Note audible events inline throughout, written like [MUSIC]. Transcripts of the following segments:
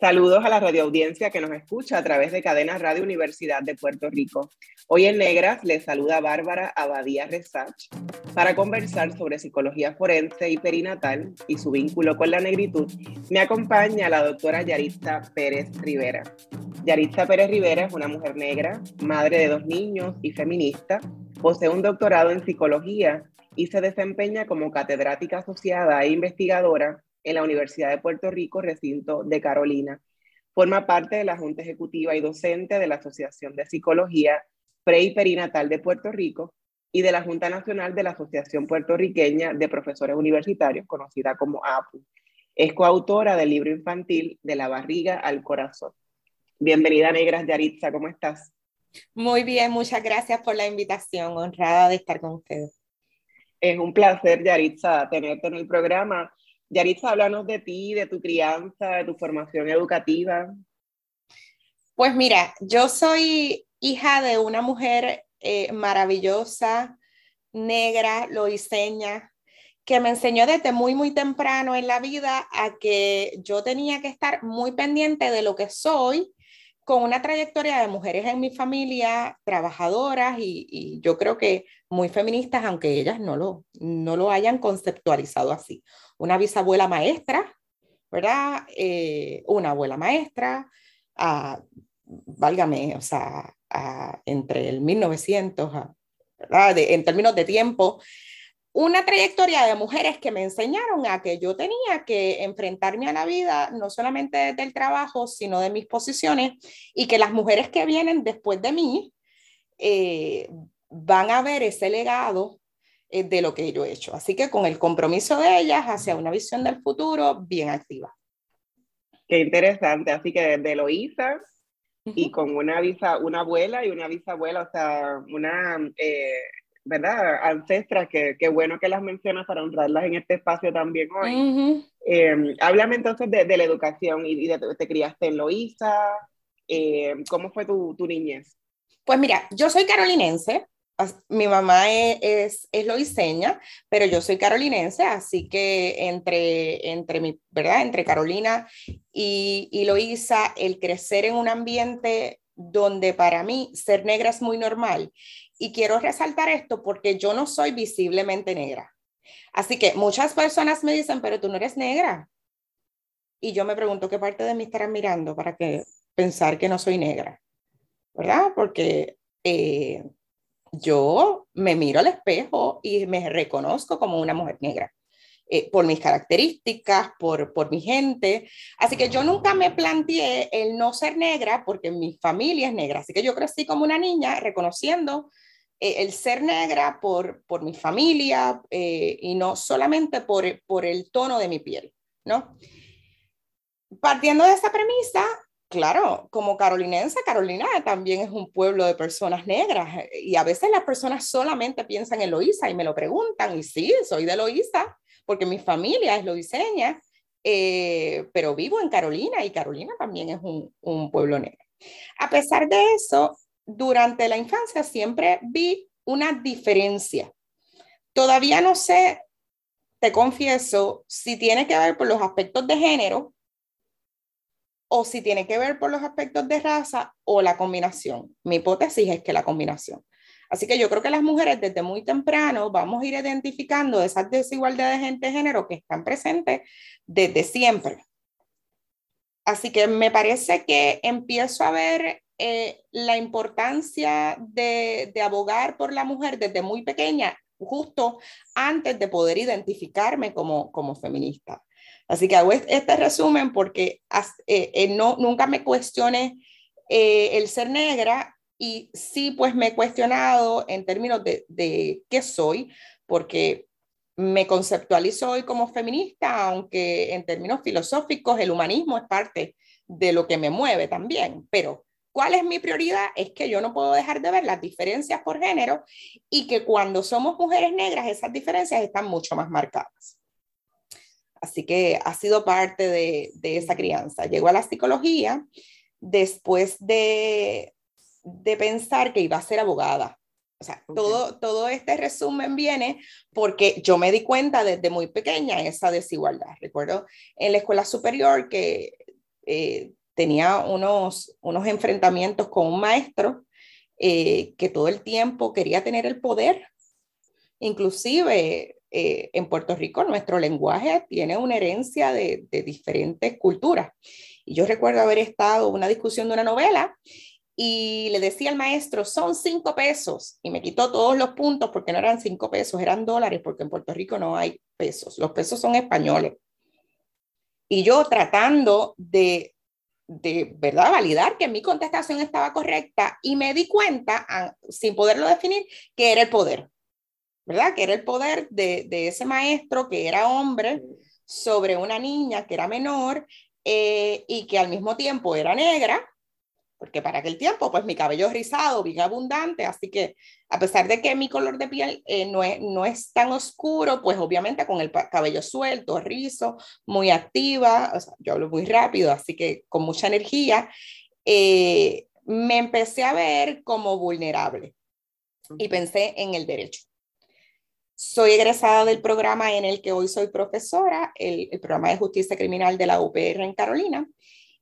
Saludos a la radioaudiencia que nos escucha a través de Cadena Radio Universidad de Puerto Rico. Hoy en Negras les saluda Bárbara Abadía Resach para conversar sobre psicología forense y perinatal y su vínculo con la negritud. Me acompaña la doctora Yaritza Pérez Rivera. Yaritza Pérez Rivera es una mujer negra, madre de dos niños y feminista. Posee un doctorado en psicología y se desempeña como catedrática asociada e investigadora en la Universidad de Puerto Rico, recinto de Carolina. Forma parte de la Junta Ejecutiva y docente de la Asociación de Psicología Pre y Perinatal de Puerto Rico y de la Junta Nacional de la Asociación Puertorriqueña de Profesores Universitarios, conocida como APU. Es coautora del libro infantil De la barriga al corazón. Bienvenida, Negras Yaritza, ¿cómo estás? Muy bien, muchas gracias por la invitación, honrada de estar con ustedes. Es un placer, Yaritza, tenerte en el programa. Yaritza, háblanos de ti, de tu crianza, de tu formación educativa. Pues mira, yo soy hija de una mujer eh, maravillosa, negra, loiseña, que me enseñó desde muy, muy temprano en la vida a que yo tenía que estar muy pendiente de lo que soy, con una trayectoria de mujeres en mi familia, trabajadoras y, y yo creo que muy feministas, aunque ellas no lo, no lo hayan conceptualizado así una bisabuela maestra, ¿verdad? Eh, una abuela maestra, uh, válgame, o sea, entre el 1900, ¿verdad? en términos de tiempo, una trayectoria de mujeres que me enseñaron a que yo tenía que enfrentarme a la vida, no solamente del trabajo, sino de mis posiciones, y que las mujeres que vienen después de mí eh, van a ver ese legado de lo que yo he hecho. Así que con el compromiso de ellas hacia una visión del futuro bien activa. Qué interesante. Así que desde Loíza y con una, visa, una abuela y una bisabuela, o sea, una, eh, ¿verdad? Ancestras, que qué bueno que las mencionas para honrarlas en este espacio también hoy. Em, háblame entonces de, la educación y, de, te criaste en Loíza. Em, ¿Cómo fue tu, tu niñez? Pues mira, yo soy carolinense, mi mamá e, es, es, loiseña, pero yo soy carolinense, así que entre, entre, mi, ¿verdad? entre Carolina y, y Loíza, el crecer en un ambiente donde para mí ser negra es muy normal. Y quiero resaltar esto porque yo no soy visiblemente negra. Así que muchas personas me dicen, pero tú no eres negra. Y yo me pregunto qué parte de mí estarán mirando para que pensar que no soy negra, ¿verdad? Porque eh, yo me miro al espejo y me reconozco como una mujer negra. Eh, por mis características, por, por mi gente. Así que yo nunca me planteé el no ser negra porque mi familia es negra. Así que yo crecí como una niña reconociendo eh, el ser negra por, por mi familia eh, y no solamente por, por el tono de mi piel, ¿no? Partiendo de esa premisa, Claro, como carolinense, Carolina también es un pueblo de personas negras eh, y a veces las personas solamente piensan en Loíza y me lo preguntan y sí, soy de Loíza porque mi familia es loiseña, eh, pero vivo en Carolina y Carolina también es un, un pueblo negro. A pesar de eso, durante la infancia siempre vi una diferencia. Todavía no sé, te confieso, si tiene que ver por los aspectos de género o si tiene que ver por los aspectos de raza o la combinación. Mi hipótesis es que la combinación. Así que yo creo que las mujeres desde muy temprano vamos a ir identificando esas desigualdades de género que están presentes desde siempre. Así que me parece que empiezo a ver eh, la importancia de, de abogar por la mujer desde muy pequeña justo antes de poder identificarme como, como feminista. Así que hago este resumen porque eh, eh, no, nunca me cuestioné eh, el ser negra y sí, pues me he cuestionado en términos de, de qué soy, porque me conceptualizo hoy como feminista, aunque en términos filosóficos el humanismo es parte de lo que me mueve también, pero ¿cuál es mi prioridad? Es que yo no puedo dejar de ver las diferencias por género y que cuando somos mujeres negras esas diferencias están mucho más marcadas. Así que ha sido parte de, esa crianza. Llegó a la psicología después de, pensar que iba a ser abogada. O sea, todo, todo este resumen viene porque yo me di cuenta desde muy pequeña esa desigualdad. Recuerdo en la escuela superior que eh, tenía unos, unos enfrentamientos con un maestro eh, que todo el tiempo quería tener el poder. Inclusive eh, en Puerto Rico nuestro lenguaje tiene una herencia de, diferentes culturas. Y yo recuerdo haber estado en una discusión de una novela y le decía al maestro, son cinco pesos, y me quitó todos los puntos porque no eran cinco pesos, eran dólares, porque en Puerto Rico no hay pesos, los pesos son españoles. Y yo tratando de, de verdad, validar que mi contestación estaba correcta, y me di cuenta, ah, sin poderlo definir, que era el poder. ¿Verdad? Que era el poder de, ese maestro que era hombre sobre una niña que era menor eh, y que al mismo tiempo era negra, porque para aquel tiempo, pues mi cabello es rizado, bien abundante, así que a pesar de que mi color de piel eh, no, es, no es tan oscuro, pues obviamente con el cabello suelto, rizo, muy activa, o sea, yo hablo muy rápido, así que con mucha energía, eh, me empecé a ver como vulnerable y pensé en el derecho. Soy egresada del programa en el que hoy soy profesora, el, programa de justicia criminal de la UPR en Carolina,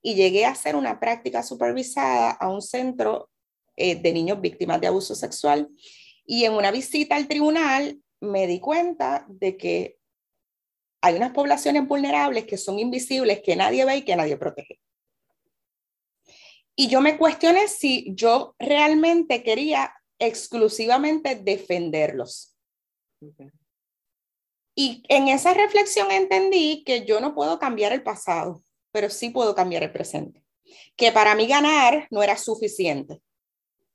y llegué a hacer una práctica supervisada a un centro eh, de niños víctimas de abuso sexual. Y en una visita al tribunal me di cuenta de que hay unas poblaciones vulnerables que son invisibles, que nadie ve y que nadie protege. Y yo me cuestioné si yo realmente quería exclusivamente defenderlos y en esa reflexión entendí que yo no puedo cambiar el pasado, pero sí puedo cambiar el presente. Que para mí ganar no era suficiente.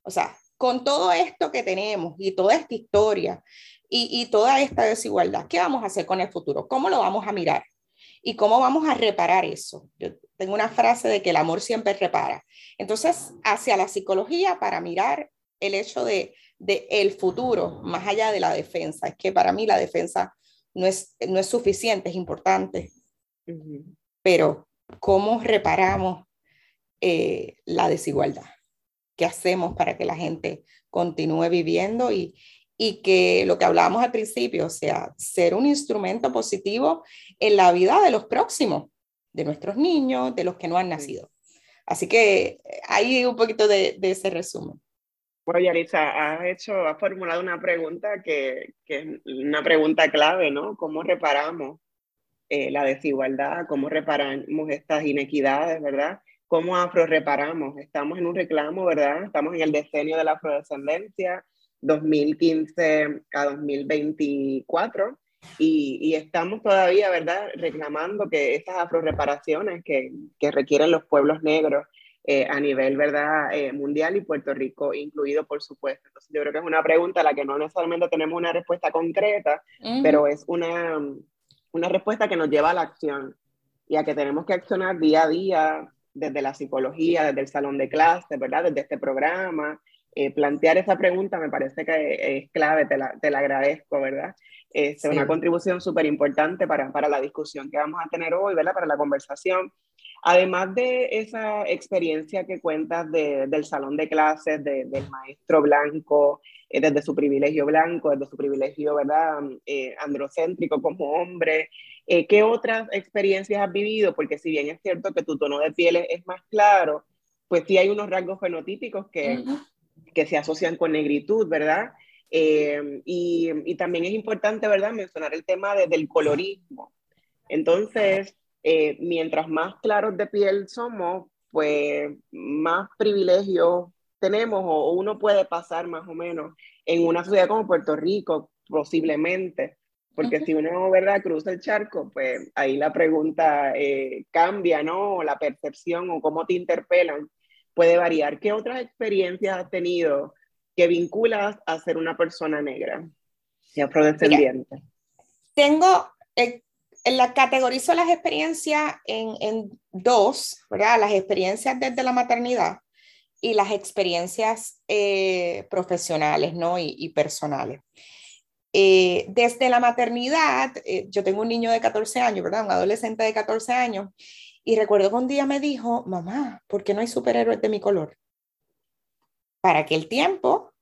O sea, con todo esto que tenemos y toda esta historia y, toda esta desigualdad, ¿qué vamos a hacer con el futuro? ¿Cómo lo vamos a mirar? ¿Y cómo vamos a reparar eso? Yo tengo una frase de que el amor siempre repara. Entonces, hacia la psicología para mirar el hecho de de el futuro, más allá de la defensa. Es que para mí la defensa no es, no es suficiente, es importante. Pero, ¿cómo reparamos eh, la desigualdad? ¿Qué hacemos para que la gente continúe viviendo y, y que lo que hablábamos al principio, o sea, ser un instrumento positivo en la vida de los próximos, de nuestros niños, de los que no han nacido? Así que hay un poquito de ese resumen. Bueno, Yarisa, has hecho, has formulado una pregunta que, que es una pregunta clave, ¿no? ¿Cómo reparamos eh, la desigualdad? ¿Cómo reparamos estas inequidades, verdad? ¿Cómo afro-reparamos? Estamos en un reclamo, ¿verdad? Estamos en el decenio de la afrodescendencia, 2015 a 2024, y, y estamos todavía, ¿verdad?, reclamando que estas afro-reparaciones que, que requieren los pueblos negros eh, a nivel ¿verdad? Eh, mundial y Puerto Rico incluido, por supuesto. Entonces, yo creo que es una pregunta a la que no necesariamente tenemos una respuesta concreta, pero es una, una respuesta que nos lleva a la acción y a que tenemos que accionar día a día desde la psicología, desde el salón de clase, ¿verdad? Desde este programa. Eh, plantear esa pregunta me parece que es clave, te la, te la agradezco, ¿verdad? Es una contribución súper importante para, para la discusión que vamos a tener hoy, ¿verdad? Para la conversación. Además de esa experiencia que cuentas del salón de clases, del maestro blanco, eh, desde su privilegio blanco, desde su privilegio, ¿verdad?, eh, androcéntrico como hombre, eh, ¿qué otras experiencias has vivido? Porque si bien es cierto que tu tono de piel es, más claro, pues sí hay unos rasgos fenotípicos que, que se asocian con negritud, ¿verdad? y, y, también es importante, ¿verdad?, mencionar el tema del colorismo. Entonces, eh, mientras más claros de piel somos, pues más privilegios tenemos o uno puede pasar más o menos en una ciudad como Puerto Rico, posiblemente. Porque si uno, ¿verdad?, cruza el charco, pues ahí la pregunta eh, cambia, ¿no? O la percepción o cómo te interpelan puede variar. ¿Qué otras experiencias has tenido que vinculas a ser una persona negra y afrodescendiente? tengo, eh, la categorizo las experiencias en, en, dos, ¿verdad? Las experiencias desde la maternidad y las experiencias eh, profesionales, ¿no? Y, personales. Eh, desde la maternidad, eh, yo tengo un niño de 14 años, ¿verdad? Un adolescente de 14 años, y recuerdo que un día me dijo, mamá, ¿por qué no hay superhéroes de mi color? Para aquel tiempo,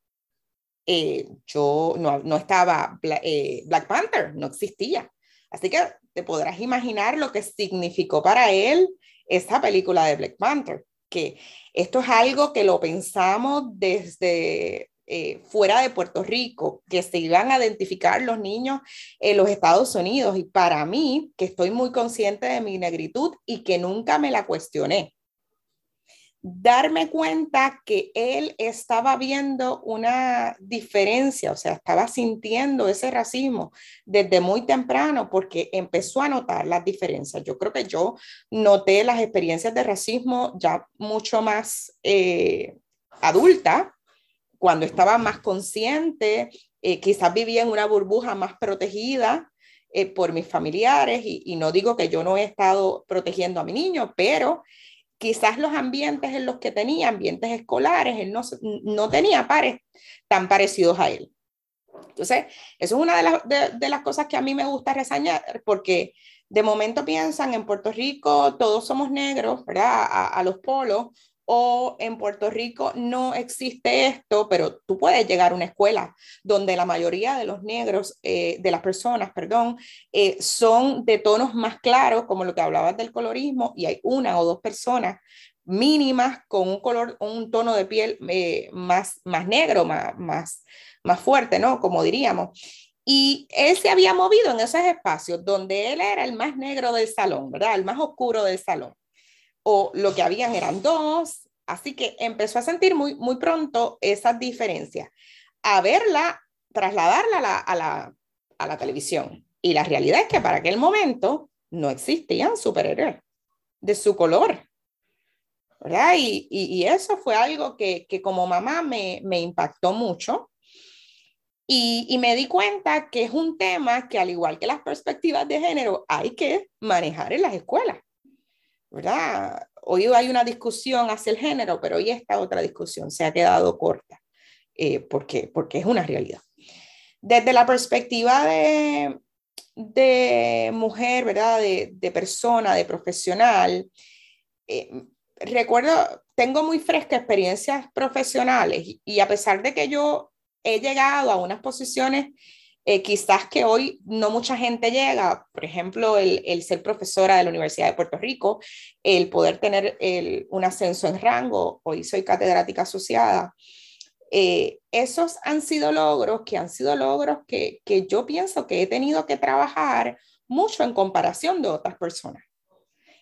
eh, yo no, no estaba Black Panther, no existía. Así que te podrás imaginar lo que significó para él esa película de Black Panther, que esto es algo que lo pensamos desde eh, fuera de Puerto Rico, que se iban a identificar los niños en los Estados Unidos. Y para mí, que estoy muy consciente de mi negritud y que nunca me la cuestioné, darme cuenta que él estaba viendo una diferencia, o sea, estaba sintiendo ese racismo desde muy temprano porque empezó a notar las diferencias. Yo creo que yo noté las experiencias de racismo ya mucho más eh, adulta, cuando estaba más consciente, eh, quizás vivía en una burbuja más protegida eh, por mis familiares y, no digo que yo no he estado protegiendo a mi niño, pero quizás los ambientes en los que tenía, ambientes escolares, él no, no tenía pares tan parecidos a él. Entonces, eso es una de, las, de, las cosas que a mí me gusta reseñar, porque de momento piensan en Puerto Rico, todos somos negros, ¿verdad? A los polos, o en Puerto Rico no existe esto, pero tú puedes llegar a una escuela donde la mayoría de los negros, eh, de las personas, perdón, eh, son de tonos más claros, como lo que hablabas del colorismo, y hay una o dos personas mínimas con un color, un tono de piel eh, más, más negro, más, más, más fuerte, ¿no? Como diríamos. Y él se había movido en esos espacios donde él era el más negro del salón, ¿verdad? El más oscuro del salón o lo que habían eran dos, así que empezó a sentir muy, muy pronto esas diferencias, a verla, trasladarla a la, a, la, televisión. Y la realidad es que para aquel momento no existían superhéroes de su color. ¿verdad? Y, y, eso fue algo que, que como mamá me, me impactó mucho. Y, y, me di cuenta que es un tema que al igual que las perspectivas de género hay que manejar en las escuelas. ¿Verdad? Hoy hay una discusión hacia el género, pero hoy esta otra discusión se ha quedado corta, eh, porque, porque es una realidad. Desde la perspectiva de, de mujer, ¿verdad? De, persona, de profesional, eh, recuerdo, tengo muy frescas experiencias profesionales y a pesar de que yo he llegado a unas posiciones eh, quizás que hoy no mucha gente llega, por ejemplo, el, ser profesora de la Universidad de Puerto Rico, el poder tener un ascenso en rango, hoy soy catedrática asociada. Eh, esos han sido logros que han sido logros que, yo pienso que he tenido que trabajar mucho en comparación de otras personas.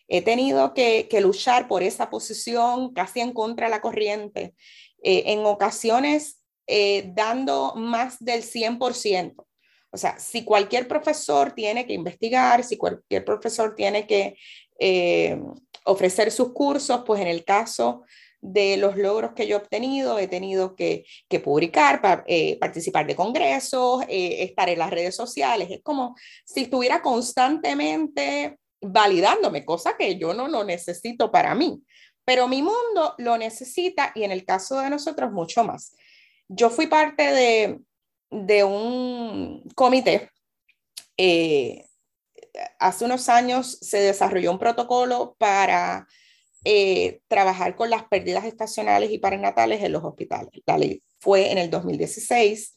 He tenido que, que luchar por esa posición casi en contra de la corriente, eh, en ocasiones eh, dando más del 100%. O sea, si cualquier profesor tiene que investigar, si cualquier profesor tiene que eh, ofrecer sus cursos, pues en el caso de los logros que yo he obtenido, he tenido que, que publicar, eh, participar de congresos, eh, estar en las redes sociales. Es como si estuviera constantemente validándome, cosa que yo no lo necesito para mí, pero mi mundo lo necesita y en el caso de nosotros mucho más. Yo fui parte de, de un comité. Eh, hace unos años se desarrolló un protocolo para eh, trabajar con las pérdidas estacionales y parenatales en los hospitales. La ley fue en el 2016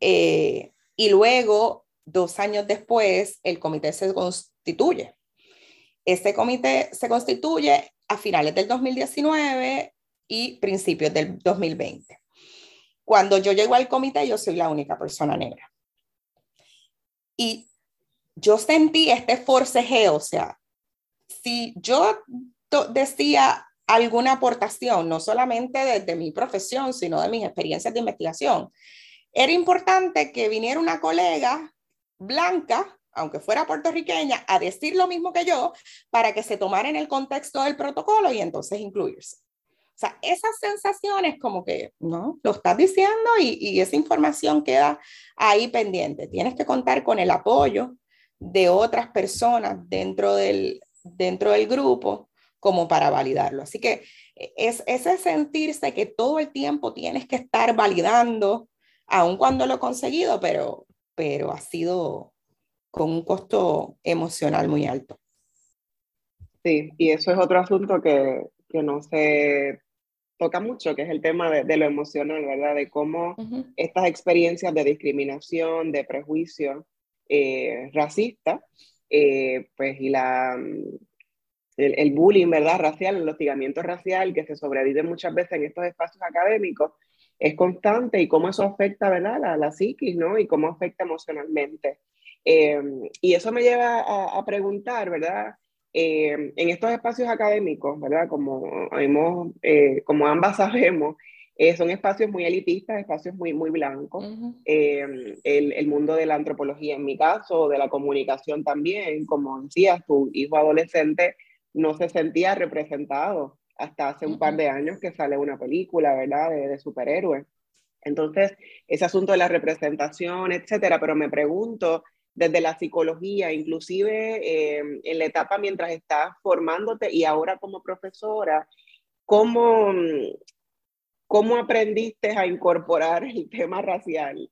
eh, y luego, dos años después, el comité se constituye. Este comité se constituye a finales del 2019 y principios del 2020. Cuando yo llego al comité, yo soy la única persona negra. Y yo sentí este forcejeo, o sea, si yo decía alguna aportación, no solamente desde mi profesión, sino de mis experiencias de investigación, era importante que viniera una colega blanca, aunque fuera puertorriqueña, a decir lo mismo que yo para que se tomara en el contexto del protocolo y entonces incluirse. O sea, esas sensaciones como que, ¿no? Lo estás diciendo y, y esa información queda ahí pendiente. Tienes que contar con el apoyo de otras personas dentro del, dentro del grupo como para validarlo. Así que es ese sentirse que todo el tiempo tienes que estar validando, aun cuando lo he conseguido, pero, pero ha sido con un costo emocional muy alto. Sí, y eso es otro asunto que, que no se toca mucho, que es el tema de, lo emocional, ¿verdad? De cómo estas experiencias de discriminación, de prejuicio eh, racista, eh, pues y la, el, el, bullying, ¿verdad? Racial, el hostigamiento racial que se sobrevive muchas veces en estos espacios académicos, es constante y cómo eso afecta, ¿verdad? La, la psiquis, ¿no? Y cómo afecta emocionalmente. Eh, y eso me lleva a, a preguntar, ¿verdad? Eh, en estos espacios académicos, ¿verdad? Como, hemos, eh, como ambas [LAUGHS] sabemos, eh, son espacios muy elitistas, espacios muy, muy blancos. el, el, mundo de la antropología, en mi caso, de la comunicación también, como decías, tu hijo adolescente no se sentía representado hasta hace un par de años que sale una película, ¿verdad? De, de superhéroes. Entonces, ese asunto de la representación, etcétera, pero me pregunto desde la psicología, inclusive em, en la etapa mientras estás formándote y ahora como profesora, ¿cómo, cómo aprendiste a incorporar el tema racial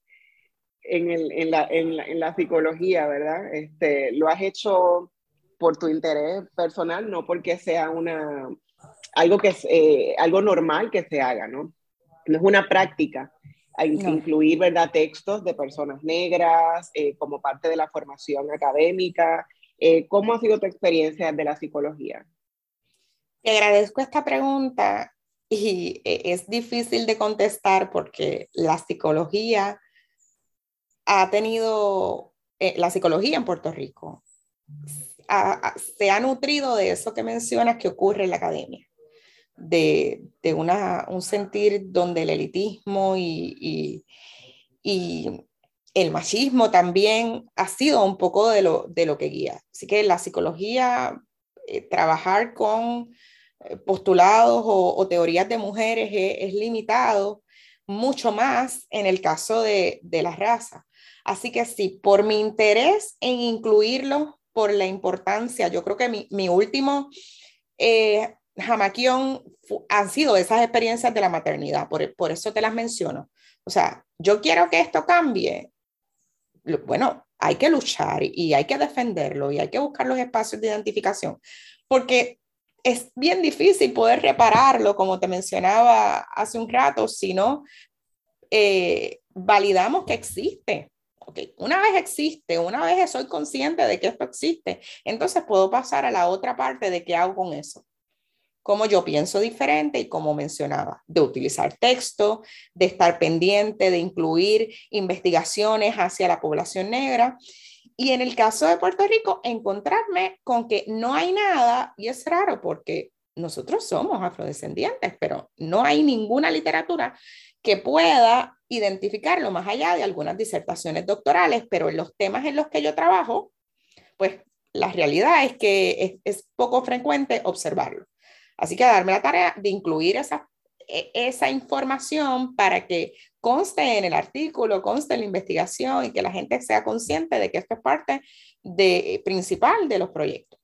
en, la, psicología, verdad? Este, ¿Lo has hecho por tu interés personal, no porque sea una, algo, que eh, algo normal que se haga, ¿no? No es una práctica a incluir ¿verdad? textos de personas negras eh, como parte de la formación académica. Eh, ¿Cómo ha sido tu experiencia de la psicología? Te agradezco esta pregunta y eh, es difícil de contestar porque la psicología ha tenido, la psicología en Puerto Rico se ha nutrido de eso que mencionas que ocurre en la academia de, de una, un sentir donde el elitismo y, y, el machismo también ha sido un poco de lo, de lo que guía. Así que la psicología, eh, trabajar con eh, postulados o, teorías de mujeres es, es, limitado, mucho más en el caso de, de la raza. Así que sí, por mi interés en incluirlo, por la importancia, yo creo que mi, mi último eh, jamaquión han sido esas experiencias de la maternidad, por, por eso te las menciono. O sea, yo quiero que esto cambie. Bueno, hay que luchar y hay que defenderlo y hay que buscar los espacios de identificación, porque es bien difícil poder repararlo, como te mencionaba hace un rato, si no eh, validamos que existe. Okay. Una vez existe, una vez soy consciente de que esto existe, entonces puedo pasar a la otra parte de qué hago con eso cómo yo pienso diferente y como mencionaba, de utilizar texto, de estar pendiente, de incluir investigaciones hacia la población negra. Y en el caso de Puerto Rico, encontrarme con que no hay nada, y es raro porque nosotros somos afrodescendientes, pero no hay ninguna literatura que pueda identificarlo más allá de algunas disertaciones doctorales, pero en los temas en los que yo trabajo, pues la realidad es que es, es poco frecuente observarlo. Así que darme la tarea de incluir esa, e, esa información para que conste en el artículo, conste en la investigación y que la gente sea consciente de que esto es parte de, principal de los proyectos.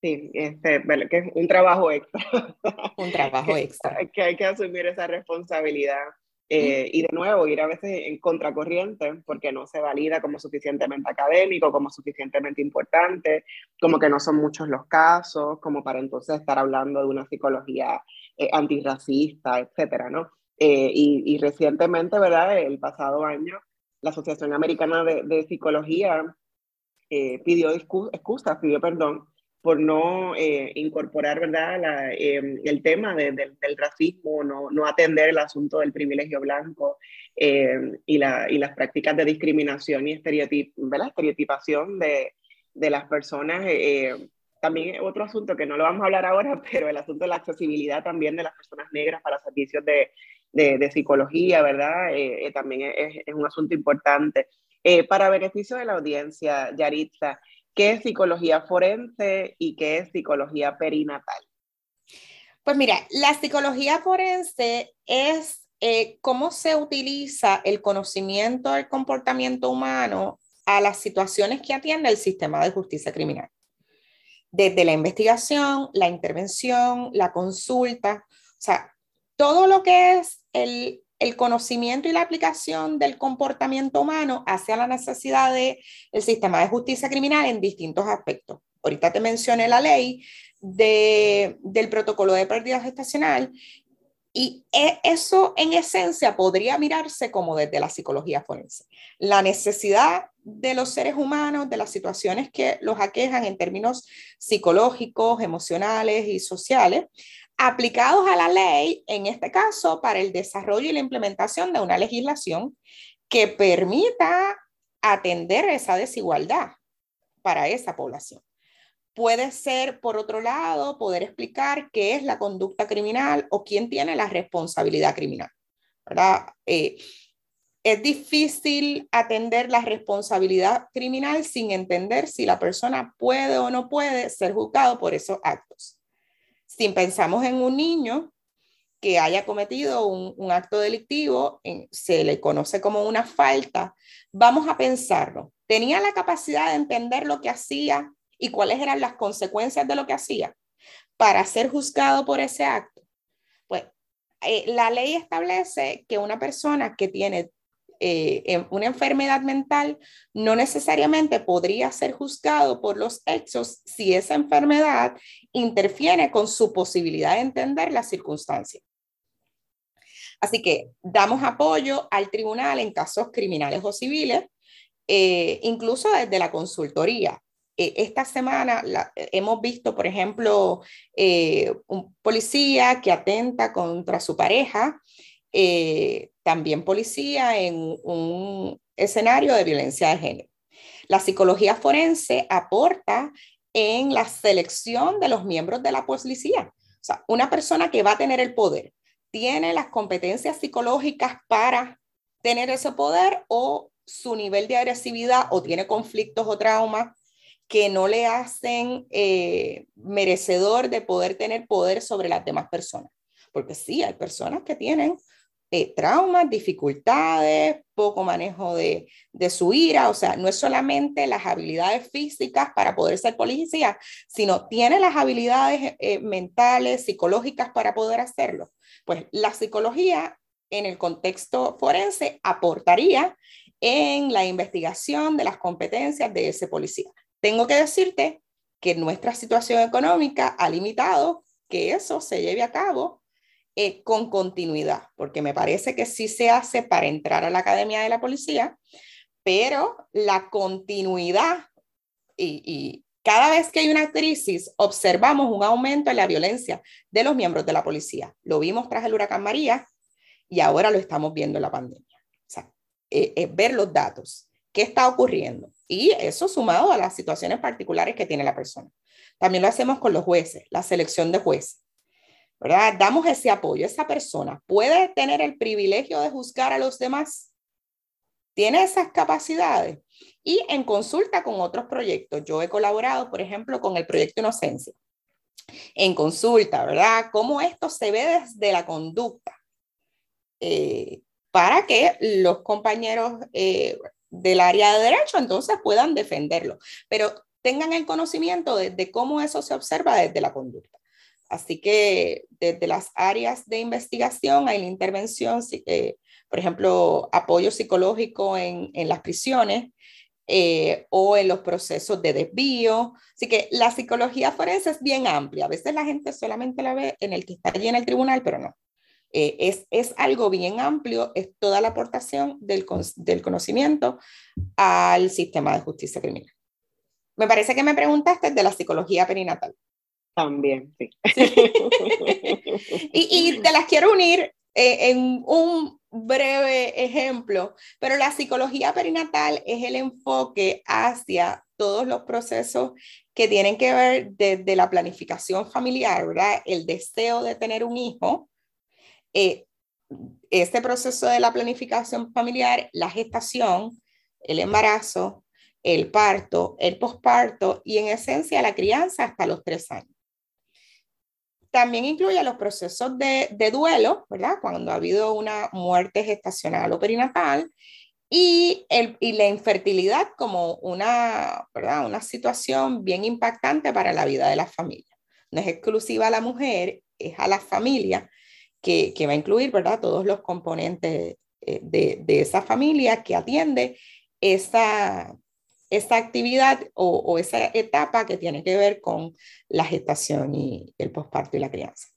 Sí, este, que es un trabajo extra. Un trabajo [LAUGHS] extra. que hay que asumir esa responsabilidad. Eh, y de nuevo, ir a veces en contracorriente porque no se valida como suficientemente académico, como suficientemente importante, como que no son muchos los casos, como para entonces estar hablando de una psicología eh, antirracista, etcétera, ¿no? Eh, y, y, recientemente, ¿verdad? El pasado año, la Asociación Americana de, de Psicología pidió excusas, pidió perdón por no eh, incorporar ¿verdad? La, eh, el tema de, de, del racismo, no, no, atender el asunto del privilegio blanco eh, y, la, y, las prácticas de discriminación y estereotip, ¿verdad? estereotipación de, de las personas. Eh, también otro asunto que no lo vamos a hablar ahora, [LAUGHS] pero el asunto de la accesibilidad también de las personas negras para servicios de, psicología, ¿verdad? también es, es, un asunto importante. para beneficio de la audiencia, Yaritza, ¿qué es psicología forense y qué es psicología perinatal? Pues mira, la psicología forense es eh, cómo se utiliza el conocimiento del comportamiento humano a las situaciones que atiende el sistema de justicia criminal. Desde la investigación, la intervención, la consulta, o sea, todo lo que es el, el conocimiento y la aplicación del comportamiento humano hacia la necesidad del el sistema de justicia criminal en distintos aspectos. Ahorita te mencioné la ley, del protocolo de pérdida gestacional y e, eso en esencia podría mirarse como desde la psicología forense. La necesidad de los seres humanos, de las situaciones que los aquejan en términos psicológicos, emocionales y sociales, aplicados a la ley, en este caso, para el desarrollo y la implementación de una legislación que permita atender esa desigualdad para esa población. Puede ser, por otro lado, poder explicar qué es la conducta criminal o quién tiene la responsabilidad criminal. Eh, es difícil atender la responsabilidad criminal sin entender si la persona puede o no puede ser juzgado por esos actos. Si pensamos en un niño que haya cometido un, acto delictivo, se le conoce como una falta, vamos a pensarlo. ¿Tenía la capacidad de entender lo que hacía y cuáles eran las consecuencias de lo que hacía para ser juzgado por ese acto. Pues eh, la ley establece que una persona que tiene eh, una enfermedad mental no necesariamente podría ser juzgado por los hechos si esa enfermedad interfiere con su posibilidad de entender las circunstancias. Así que damos apoyo al tribunal en casos criminales o civiles, eh, incluso desde la consultoría. Eh, esta semana hemos visto, por ejemplo, eh, un policía que atenta contra su pareja, también policía en un escenario de violencia de género. La psicología forense aporta en la selección de los miembros de la policía. O sea, una persona que va a tener el poder, tiene las competencias psicológicas para tener ese poder o su nivel de agresividad o tiene conflictos o traumas que no le hacen eh, merecedor de poder tener poder sobre las demás personas. Porque sí, hay personas que tienen eh, traumas, dificultades, poco manejo de, su ira, o sea, no es solamente las habilidades físicas para poder ser policía, sino tiene las habilidades eh, mentales, psicológicas para poder hacerlo. Pues la psicología en el contexto forense aportaría en la investigación de las competencias de ese policía. Tengo que decirte que nuestra situación económica ha limitado que eso se lleve a cabo eh, con continuidad, porque me parece que sí se hace para entrar a la Academia de la Policía, pero la continuidad y, cada vez que hay una crisis, observamos un aumento en la violencia de los miembros de la policía. Lo vimos tras el huracán María y ahora lo estamos viendo en la pandemia. O sea, eh, ver los datos. ¿Qué está ocurriendo? Y eso sumado a las situaciones particulares que tiene la persona. También lo hacemos con los jueces, la selección de jueces. ¿Verdad? Damos ese apoyo. Esa persona puede tener el privilegio de juzgar a los demás. Tiene esas capacidades. Y en consulta con otros proyectos. Yo he colaborado, por ejemplo, con el proyecto Inocencia. En consulta, ¿verdad? Cómo esto se ve desde la conducta. Eh, para que los compañeros eh, del área de derecho, entonces puedan defenderlo, pero tengan el conocimiento de, cómo eso se observa desde la conducta. Así que desde las áreas de investigación hay la intervención, eh, por ejemplo, apoyo psicológico en, las prisiones eh, o en los procesos de desvío. Así que la psicología forense es bien amplia. A veces la gente solamente la ve en el que está allí en el tribunal, pero no. Eh, es, es, algo bien amplio, es toda la aportación del, del, conocimiento al sistema de justicia criminal. Me parece que me preguntaste de la psicología perinatal. También, sí. [LAUGHS] y, y, te las quiero unir eh, en un breve ejemplo, pero la psicología perinatal es el enfoque hacia todos los procesos que tienen que ver desde la planificación familiar, ¿verdad? El deseo de tener un hijo, eh, este proceso de la planificación familiar, la gestación, el embarazo, el parto, el posparto y en esencia la crianza hasta los tres años. También incluye los procesos de, duelo, ¿verdad? Cuando ha habido una muerte gestacional o perinatal y, el, y la infertilidad como una, ¿verdad? una situación bien impactante para la vida de la familia. No es exclusiva a la mujer, es a la familia que, que va a incluir, ¿verdad? Todos los componentes eh, de, de esa familia que atiende esa, esa actividad o, esa etapa que tiene que ver con la gestación y el posparto y la crianza.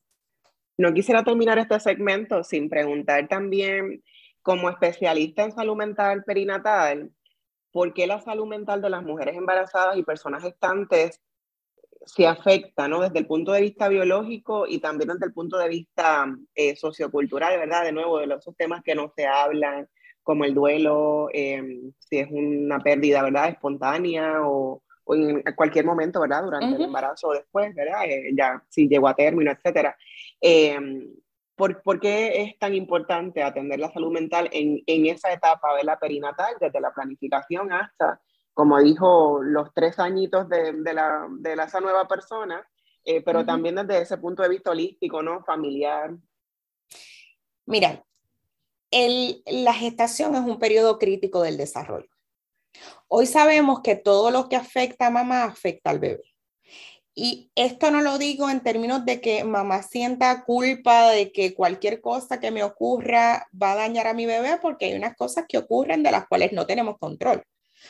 No quisiera terminar este segmento sin preguntar también, como especialista en salud mental perinatal, ¿por qué la salud mental de las mujeres embarazadas y personas gestantes se afecta, ¿no? Desde el punto de vista biológico y también desde el punto de vista eh, sociocultural, ¿verdad? De nuevo, de los temas que no se hablan, como el duelo, em, si es una pérdida, ¿verdad? Espontánea o, o en cualquier momento, ¿verdad? Durante el embarazo o después, ¿verdad? Eh, ya si llegó a término, etcétera. Em, ¿por, ¿por, qué es tan importante atender la salud mental en, en esa etapa de la perinatal, desde la planificación hasta, como dijo, los tres añitos de, de, la, de esa nueva persona, eh, pero también desde ese punto de vista holístico, ¿no? Familiar. Mira, la gestación es un periodo crítico del desarrollo. Hoy sabemos que todo lo que afecta a mamá afecta al bebé. Y esto no lo digo en términos de que mamá sienta culpa de que cualquier cosa que me ocurra va a dañar a mi bebé, porque hay unas cosas que ocurren de las cuales no tenemos control.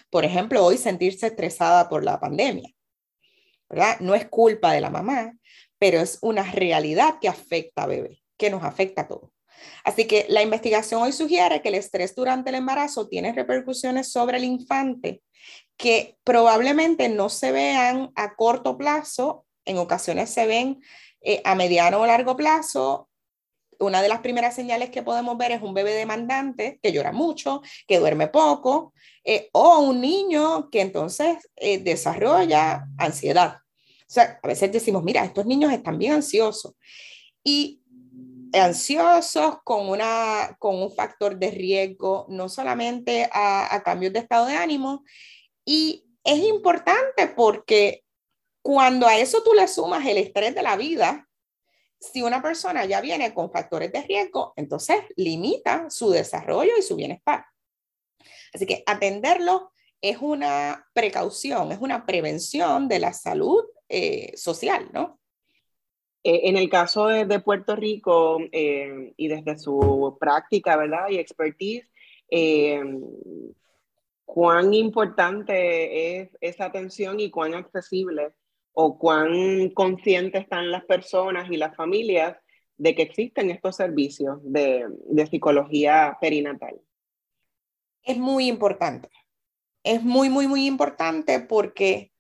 Por ejemplo, hoy sentirse estresada por la pandemia. ¿verdad? No es culpa de la mamá, pero es una realidad que afecta a bebé, que nos afecta a todos. Así que la investigación hoy sugiere que el estrés durante el embarazo tiene repercusiones sobre el infante que probablemente no se vean a corto plazo, en ocasiones se ven eh, a mediano o largo plazo. Una de las primeras señales que podemos ver es un bebé demandante que llora mucho, que duerme poco, eh, o un niño que entonces eh, desarrolla ansiedad. O sea, a veces decimos, mira, estos niños están bien ansiosos. Y ansiosos con, una, con un factor de riesgo, no solamente a, cambios de estado de ánimo. Y es importante porque cuando a eso tú le sumas el estrés de la vida, si una persona ya viene con factores de riesgo, entonces limita su desarrollo y su bienestar. Así que atenderlo es una precaución, es una prevención de la salud eh, social, ¿no? Eh, en el caso de, Puerto Rico eh, y desde su práctica, ¿verdad? Y expertise, eh, ¿cuán importante es esa atención y cuán accesible o cuán conscientes están las personas y las familias de que existen estos servicios de, de psicología perinatal? Es muy importante. Es muy, muy, muy importante porque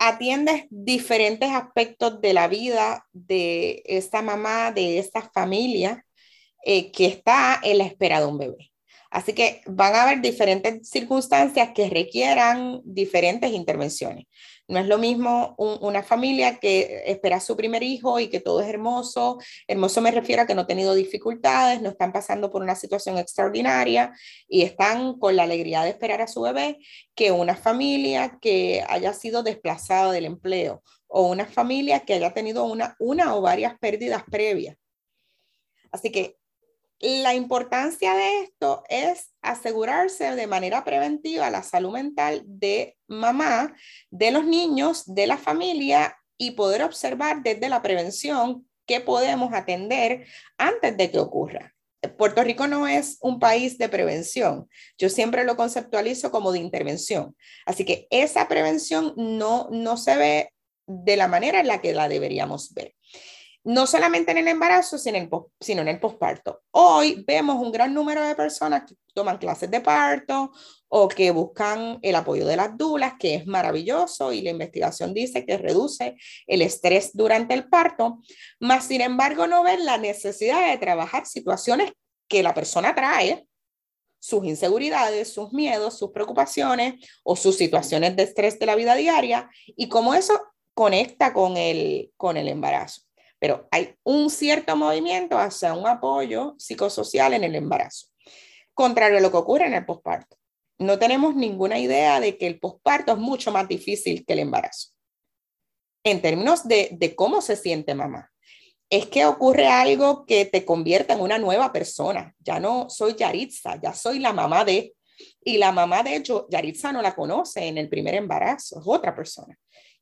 atiendes diferentes aspectos de la vida de esta mamá, de esta familia eh, que está en la espera de un bebé. Así que van a haber diferentes circunstancias que requieran diferentes intervenciones. No es lo mismo una familia que espera su primer hijo y que todo es hermoso. Hermoso me refiero a que no ha tenido dificultades, no están pasando por una situación extraordinaria y están con la alegría de esperar a su bebé, que una familia que haya sido desplazada del empleo o una familia que haya tenido una, una o varias pérdidas previas. Así que la importancia de esto es asegurarse de manera preventiva la salud mental de mamá, de los niños, de la familia y poder observar desde la prevención qué podemos atender antes de que ocurra. Puerto Rico no es un país de prevención. Yo siempre lo conceptualizo como de intervención. Así que esa prevención no, no se ve de la manera en la que la deberíamos ver no solamente en el embarazo, sino en, el, el posparto. Hoy vemos un gran número de personas que toman clases de parto o que buscan el apoyo de las dulas, que es maravilloso y la investigación dice que reduce el estrés durante el parto, más sin embargo no ven la necesidad de trabajar situaciones que la persona trae, sus inseguridades, sus miedos, sus preocupaciones o sus situaciones de estrés de la vida diaria y cómo eso conecta con el, con el embarazo. Pero hay un cierto movimiento hacia un apoyo psicosocial en el embarazo, contrario a lo que ocurre en el posparto. No tenemos ninguna idea de que el posparto es mucho más difícil que el embarazo, en términos de, de cómo se siente mamá es que ocurre algo que te convierta en una nueva persona. Ya no soy Yaritza, ya soy la mamá de, y la mamá de hecho, Yaritza no la conoce en el primer embarazo, es otra persona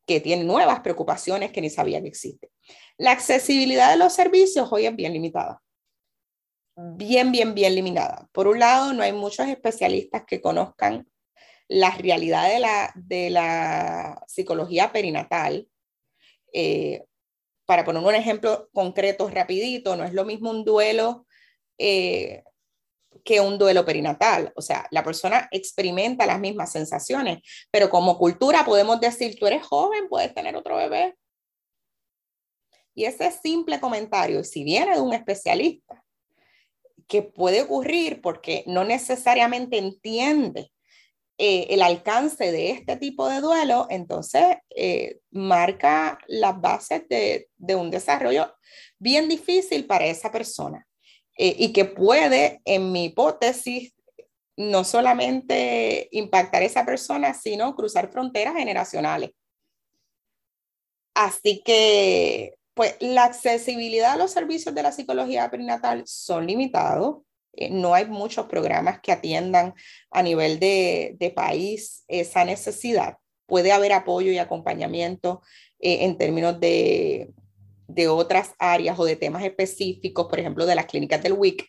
que tiene nuevas preocupaciones que ni sabía que existen. La accesibilidad de los servicios hoy es bien limitada. Bien, bien, bien limitada. Por un lado, no hay muchos especialistas que conozcan la realidad de la, de la psicología perinatal. Eh, para poner un ejemplo concreto, rapidito, no es lo mismo un duelo eh, que un duelo perinatal. O sea, la persona experimenta las mismas sensaciones, pero como cultura podemos decir, tú eres joven, puedes tener otro bebé. Y ese simple comentario, si viene de un especialista, que puede ocurrir porque no necesariamente entiende eh, el alcance de este tipo de duelo, entonces eh, marca las bases de, un desarrollo bien difícil para esa persona eh, y que puede, en mi hipótesis, no solamente impactar a esa persona, sino cruzar fronteras generacionales. Así que, pues, la accesibilidad a los servicios de la psicología perinatal son limitados. Eh, no hay muchos programas que atiendan a nivel de, país esa necesidad. Puede haber apoyo y acompañamiento eh, en términos de, otras áreas o de temas específicos, por ejemplo, de las clínicas del WIC,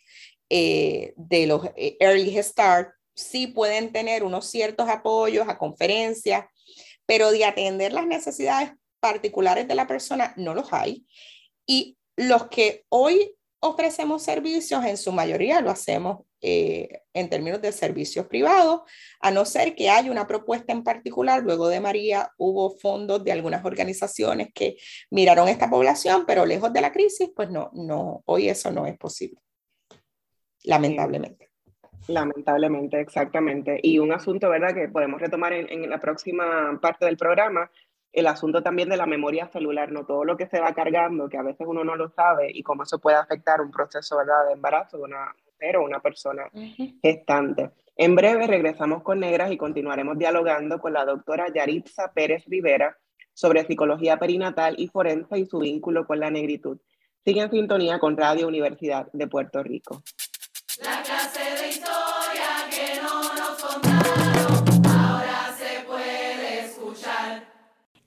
eh, de los Early Start, sí pueden tener unos ciertos apoyos a conferencias, pero de atender las necesidades particulares de la persona no los hay. Y los que hoy ofrecemos servicios, en su mayoría lo hacemos eh, en términos de servicios privados, a no ser que haya una propuesta en particular. Luego de María hubo fondos de algunas organizaciones que miraron esta población, pero lejos de la crisis, pues no, no, hoy eso no es posible, lamentablemente. Lamentablemente, exactamente. Y un asunto, ¿verdad?, que podemos retomar en, en la próxima parte del programa, el asunto también de la memoria celular, no todo lo que se va cargando, que a veces uno no lo sabe y cómo eso puede afectar un proceso ¿verdad? de embarazo de una mujer o una persona gestante. En breve regresamos con Negras y continuaremos dialogando con la doctora Yaritza Pérez Rivera sobre psicología perinatal y forense y su vínculo con la negritud. Sigue en sintonía con Radio Universidad de Puerto Rico. La clase de historia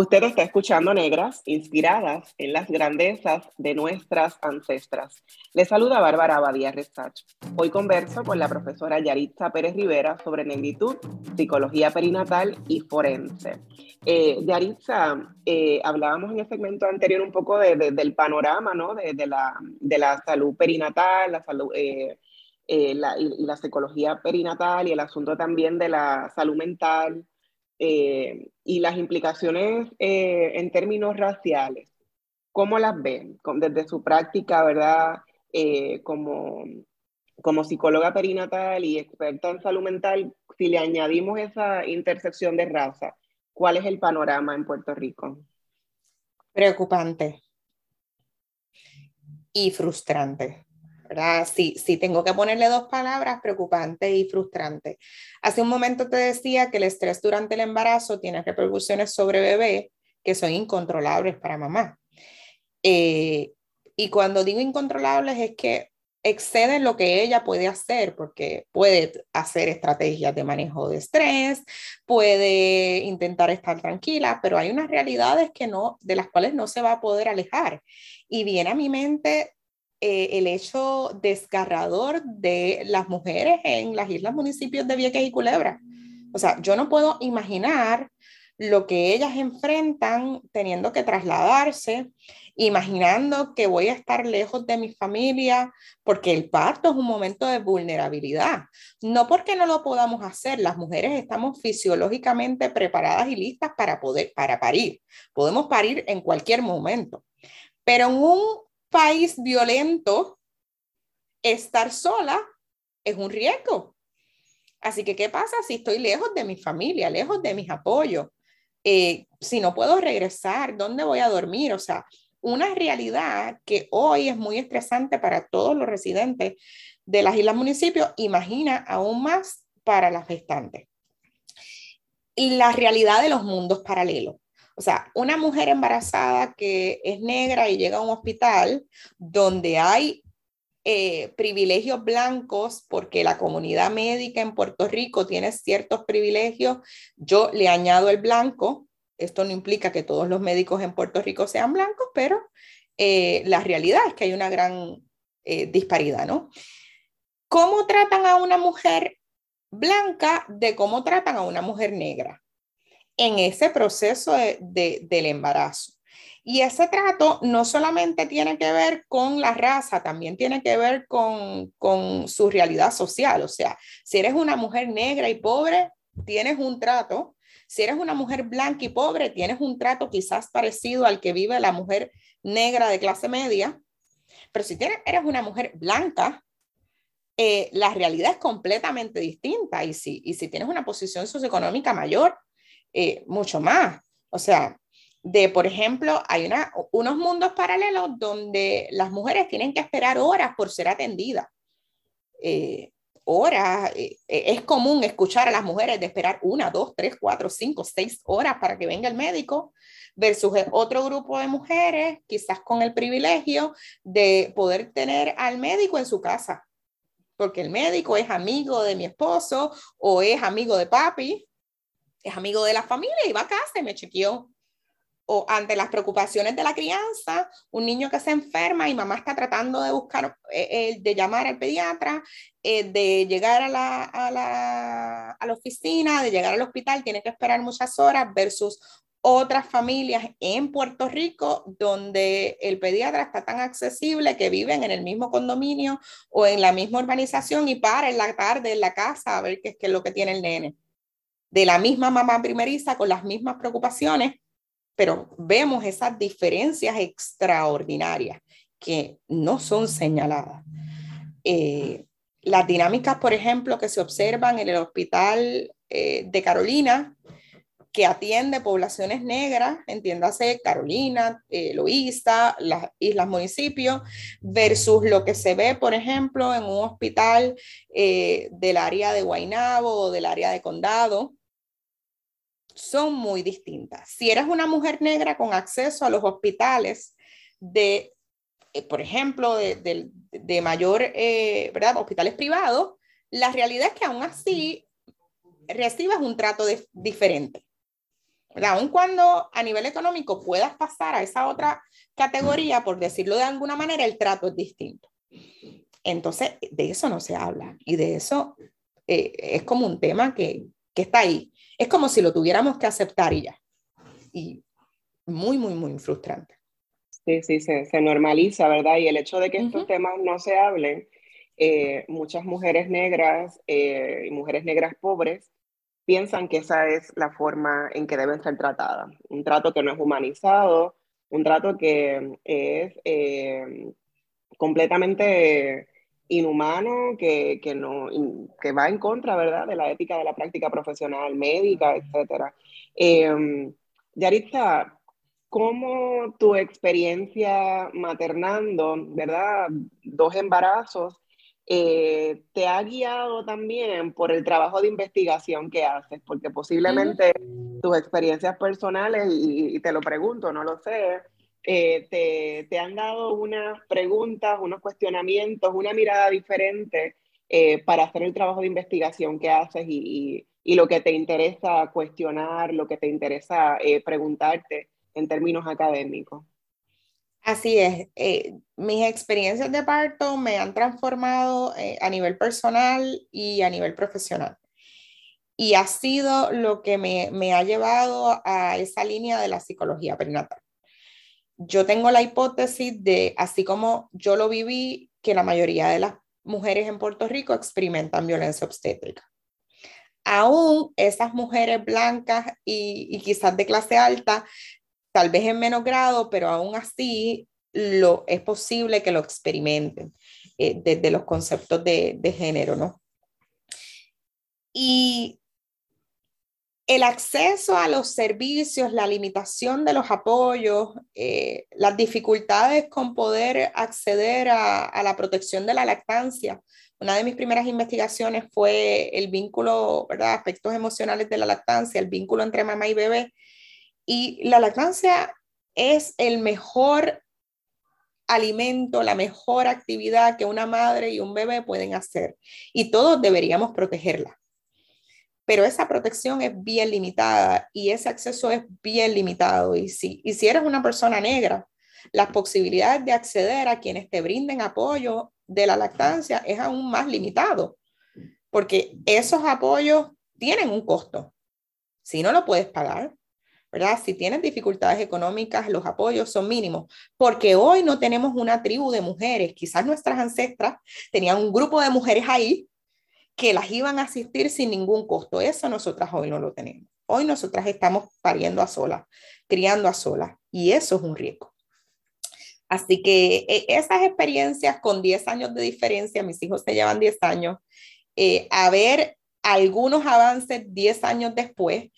Usted está escuchando Negras, inspiradas en las grandezas de nuestras ancestras. Le saluda Bárbara Abadía Resach. Hoy converso con la profesora Yaritza Pérez Rivera sobre negritud, psicología perinatal y forense. Eh, Yaritza, eh, hablábamos en el segmento anterior un poco del panorama ¿no? de, la, de, la, salud perinatal, la salud, eh, la, y la psicología perinatal y el asunto también de la salud mental eh, y las implicaciones eh, en términos raciales, ¿cómo las ven desde su práctica, verdad? Eh, como, como psicóloga perinatal y experta en salud mental, si le añadimos esa intersección de raza, ¿cuál es el panorama en Puerto Rico? Preocupante y frustrante. ¿Verdad? Sí, sí, tengo que ponerle dos palabras, preocupante y frustrante. Hace un momento te decía que el estrés durante el embarazo tiene repercusiones sobre bebé que son incontrolables para mamá. Eh, y cuando digo incontrolables es que exceden lo que ella puede hacer, porque puede hacer estrategias de manejo de estrés, puede intentar estar tranquila, pero hay unas realidades que no, de las cuales no se va a poder alejar. Y viene a mi mente eh, el hecho desgarrador de las mujeres en las islas municipios de Vieques y Culebra. O sea, yo no puedo imaginar lo que ellas enfrentan teniendo que trasladarse, imaginando que voy a estar lejos de mi familia, porque el parto es un momento de vulnerabilidad. No porque no lo podamos hacer, las mujeres estamos fisiológicamente preparadas y listas para poder para parir. Podemos parir en cualquier momento. Pero en un país violento, estar sola es un riesgo. Así que, ¿qué pasa si estoy lejos de mi familia, lejos de mis apoyos? Eh, si no puedo regresar, ¿dónde voy a dormir? O sea, una realidad que hoy es muy estresante para todos los residentes de las islas municipios, imagina aún más para las gestantes. Y la realidad de los mundos paralelos. O sea, una mujer embarazada que es negra y llega a un hospital donde hay eh, privilegios blancos, porque la comunidad médica en Puerto Rico tiene ciertos privilegios, yo le añado el blanco. Esto no implica que todos los médicos en Puerto Rico sean blancos, pero eh, la realidad es que hay una gran eh, disparidad, ¿no? ¿Cómo tratan a una mujer blanca de cómo tratan a una mujer negra en ese proceso del embarazo? Y ese trato no solamente tiene que ver con la raza, también tiene que ver con, con su realidad social. O sea, si eres una mujer negra y pobre, tienes un trato. Si eres una mujer blanca y pobre, tienes un trato quizás parecido al que vive la mujer negra de clase media. Pero si tienes, eres una mujer blanca, eh, la realidad es completamente distinta. Y si, y si tienes una posición socioeconómica mayor, eh, mucho más. O sea, de, por ejemplo, hay una, unos mundos paralelos donde las mujeres tienen que esperar horas por ser atendidas. Eh, horas, eh, eh, es común escuchar a las mujeres de esperar una, dos, tres, cuatro, cinco, seis horas para que venga el médico, versus otro grupo de mujeres, quizás con el privilegio de poder tener al médico en su casa, porque el médico es amigo de mi esposo o es amigo de papi, es amigo de la familia y va a casa y me chequeó o ante las preocupaciones de la crianza, un niño que se enferma y mamá está tratando de buscar, eh, eh, de llamar al pediatra, eh, de llegar a la, a, la, a la oficina, de llegar al hospital, tiene que esperar muchas horas versus otras familias en Puerto Rico donde el pediatra está tan accesible que viven en el mismo condominio o en la misma urbanización y para en la tarde en la casa a ver qué es lo que tiene el nene. De la misma mamá primeriza con las mismas preocupaciones pero vemos esas diferencias extraordinarias que no son señaladas. Eh, las dinámicas, por ejemplo, que se observan en el hospital eh, de Carolina, que atiende poblaciones negras, entiéndase Carolina, eh, las islas municipios, versus lo que se ve, por ejemplo, en un hospital del área de Guaynabo o del área de Condado, son muy distintas. Si eres una mujer negra con acceso a los hospitales de, eh, por ejemplo, de, mayor, eh, ¿verdad? Hospitales privados, la realidad es que aún así recibes un trato diferente. ¿verdad? Aun cuando a nivel económico puedas pasar a esa otra categoría, por decirlo de alguna manera, el trato es distinto. Entonces, de eso no se habla y de eso eh, es como un tema que, que está ahí es como si lo tuviéramos que aceptar y ya. Y muy, muy, muy frustrante. Sí, sí, se, se normaliza, ¿verdad? Y el hecho de que estos temas no se hablen, eh, muchas mujeres negras eh, y mujeres negras pobres piensan que esa es la forma en que deben ser tratadas. Un trato que no es humanizado, un trato que es eh, completamente inhumano que, que, no, que va en contra, ¿verdad?, de la ética de la práctica profesional, médica, etc. Eh, Yaritza, ¿cómo tu experiencia maternando, ¿verdad?, dos embarazos, eh, te ha guiado también por el trabajo de investigación que haces? Porque posiblemente tus experiencias personales, y te lo pregunto, no lo sé, eh, te, te, han dado unas preguntas, unos cuestionamientos, una mirada diferente eh, para hacer el trabajo de investigación que haces y, y, lo que te interesa cuestionar, lo que te interesa eh, preguntarte en términos académicos. Así es, mis experiencias de parto me han transformado a nivel personal y a nivel profesional. y ha sido lo que me, me ha llevado a esa línea de la psicología perinatal. Yo tengo la hipótesis de, así como yo lo viví, que la mayoría de las mujeres en Puerto Rico experimentan violencia obstétrica. Aún esas mujeres blancas y, quizás de clase alta, tal vez en menos grado, pero aún así lo, es posible que lo experimenten eh, desde los conceptos de, de género, ¿no? Y el acceso a los servicios, la limitación de los apoyos, eh, las dificultades con poder acceder a, la protección de la lactancia. Una de mis primeras investigaciones fue el vínculo, ¿verdad? Aspectos emocionales de la lactancia, el vínculo entre mamá y bebé. Y la lactancia es el mejor alimento, la mejor actividad que una madre y un bebé pueden hacer. Y todos deberíamos protegerla pero esa protección es bien limitada y ese acceso es bien limitado. Y si, y eres una persona negra, las posibilidades de acceder a quienes te brinden apoyo de la lactancia es aún más limitado, porque esos apoyos tienen un costo. Si no lo puedes pagar, ¿verdad? Si tienes dificultades económicas, los apoyos son mínimos, porque hoy no tenemos una tribu de mujeres, quizás nuestras ancestras tenían un grupo de mujeres ahí que las iban a asistir sin ningún costo. Eso nosotras hoy no lo tenemos. Hoy nosotras estamos pariendo a solas, criando a solas, y eso es un riesgo. Así que e, esas experiencias con 10 años de diferencia, mis hijos se llevan 10 años, eh, a ver algunos avances 10 años después,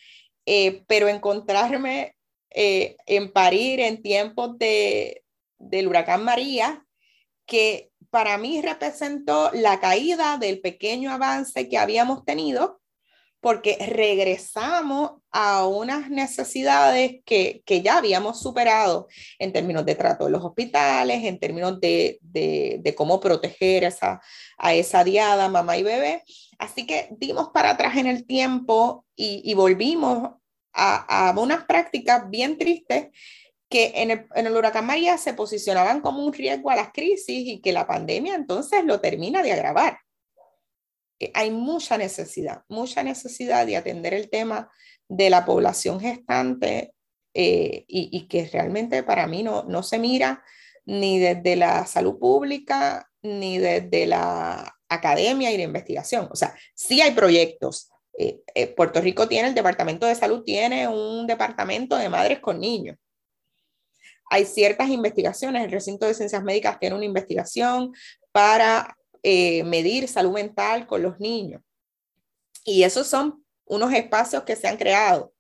eh, pero encontrarme eh, en parir en tiempos de, del huracán María, que para mí representó la caída del pequeño avance que habíamos tenido, porque regresamos a unas necesidades que, ya habíamos superado en términos de trato de los hospitales, en términos de, cómo proteger esa, a esa diada, mamá y bebé. Así que dimos para atrás en el tiempo y, volvimos a, a unas prácticas bien tristes que en el, huracán María se posicionaban como un riesgo a las crisis y que la pandemia entonces lo termina de agravar. Eh, hay mucha necesidad, mucha necesidad de atender el tema de la población gestante eh, y, que realmente para mí no, no se mira ni desde la salud pública ni desde la academia y la investigación. O sea, sí hay proyectos. Eh, Puerto Rico tiene, el Departamento de Salud tiene un departamento de madres con niños hay ciertas investigaciones, el recinto de ciencias médicas tiene una investigación para eh, medir salud mental con los niños. Y esos son unos espacios que se han creado.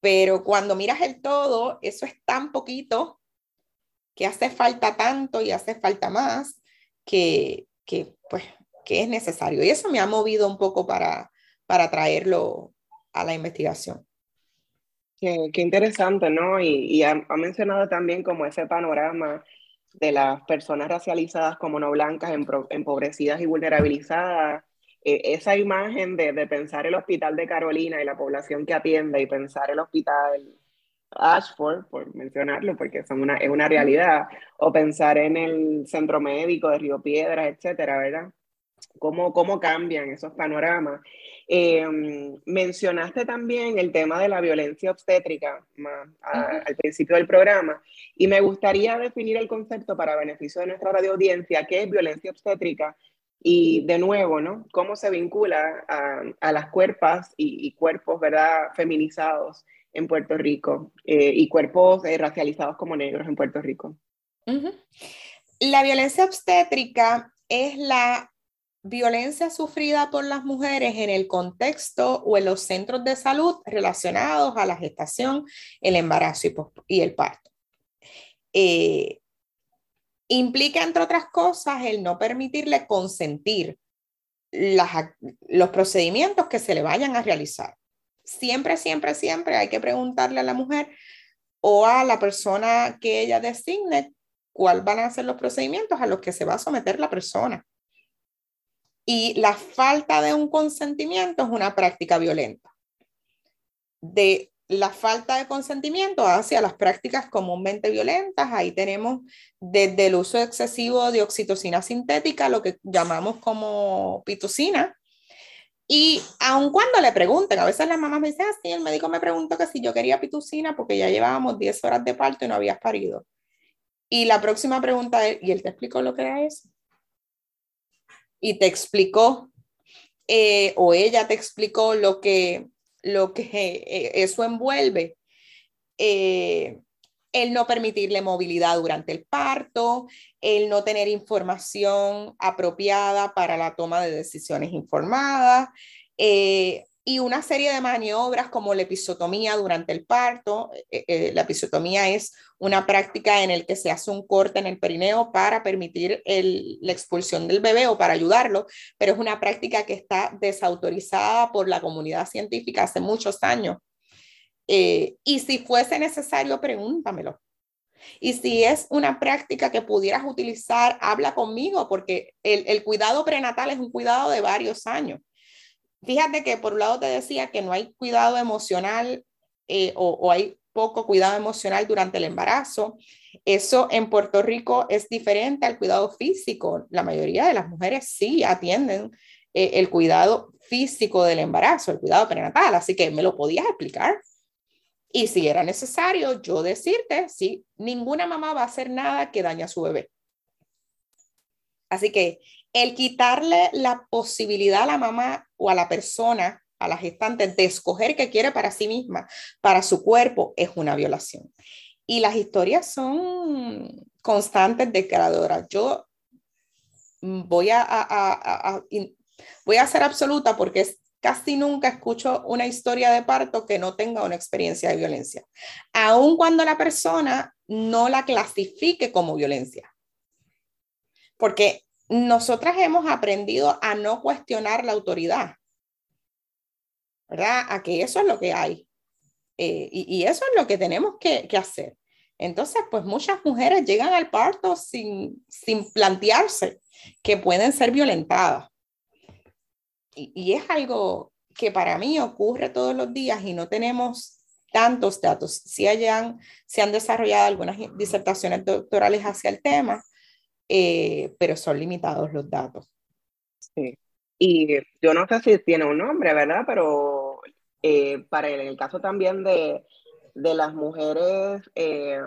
Pero cuando miras el todo, eso es tan poquito que hace falta tanto y hace falta más que, que, pues, que es necesario. Y eso me ha movido un poco para, para traerlo a la investigación. Qué, interesante, ¿no? Y, ha, mencionado también como ese panorama de las personas racializadas como no blancas, empobrecidas y vulnerabilizadas. E, esa imagen de, de, pensar el hospital de Carolina y la población que atiende y pensar el hospital Ashford, por mencionarlo, porque son una, es una realidad, o pensar en el centro médico de Río Piedras, etcétera, ¿verdad? ¿Cómo, cómo cambian esos panoramas? Em, mencionaste también el tema de la violencia obstétrica al principio del programa y me gustaría definir el concepto para beneficio de nuestra radio audiencia, qué es violencia obstétrica y de nuevo, ¿no? ¿Cómo se vincula a, las cuerpas y, cuerpos, ¿verdad? Feminizados en Puerto Rico eh, y cuerpos eh, racializados como negros en Puerto Rico. La violencia obstétrica es la violencia sufrida por las mujeres en el contexto o en los centros de salud relacionados a la gestación, el embarazo y, el parto. Eh, implica, entre otras cosas, el no permitirle consentir los procedimientos que se le vayan a realizar. Siempre, siempre, siempre hay que preguntarle a la mujer o a la persona que ella designe cuáles van a ser los procedimientos a los que se va a someter la persona. Y la falta de un consentimiento es una práctica violenta. De la falta de consentimiento hacia las prácticas comúnmente violentas, ahí tenemos desde el uso excesivo de oxitocina sintética, lo que llamamos como pitocina, Y aun cuando le pregunten, a veces las mamás me dicen, ah, el médico me preguntó que si yo quería pitucina porque ya llevábamos 10 horas de parto y no habías parido. Y la próxima pregunta es, ¿y él te explicó lo que era eso? Y te explicó, eh, o ella te explicó lo que, lo que eh, eso envuelve. Eh, el no permitirle movilidad durante el parto, el no tener información apropiada para la toma de decisiones informadas eh, y una serie de maniobras como la episotomía durante el parto. Eh, eh, la episotomía es una práctica en la que se hace un corte en el perineo para permitir la expulsión del bebé o para ayudarlo, pero es una práctica que está desautorizada por la comunidad científica hace muchos años eh, y si fuese necesario, pregúntamelo. Y si es una práctica que pudieras utilizar, habla conmigo, porque el, cuidado prenatal es un cuidado de varios años. Fíjate que por un lado te decía que no hay cuidado emocional eh, o, hay poco cuidado emocional durante el embarazo. Eso en Puerto Rico es diferente al cuidado físico. La mayoría de las mujeres sí atienden eh, el cuidado físico del embarazo, el cuidado prenatal. Así que me lo podías explicar. Y si era necesario, yo decirte, sí, ninguna mamá va a hacer nada que dañe a su bebé. Así que el quitarle la posibilidad a la mamá o a la persona, a la gestante, de escoger qué quiere para sí misma, para su cuerpo, es una violación. Y las historias son constantes, declaradoras. Yo voy a, a, voy a ser absoluta porque casi nunca escucho una historia de parto que no tenga una experiencia de violencia, aun cuando la persona no la clasifique como violencia. Porque nosotras hemos aprendido a no cuestionar la autoridad, ¿verdad? A que eso es lo que hay. Eh, y, eso es lo que tenemos que, hacer. Entonces, pues muchas mujeres llegan al parto sin, sin plantearse que pueden ser violentadas y, es algo que para mí ocurre todos los días y no tenemos tantos datos. Sí hayan, se han desarrollado algunas disertaciones doctorales hacia el tema, eh, pero son limitados los datos. Sí. Y yo no sé si tiene un nombre, ¿verdad? Pero eh, para el, el, caso también de, de las mujeres eh,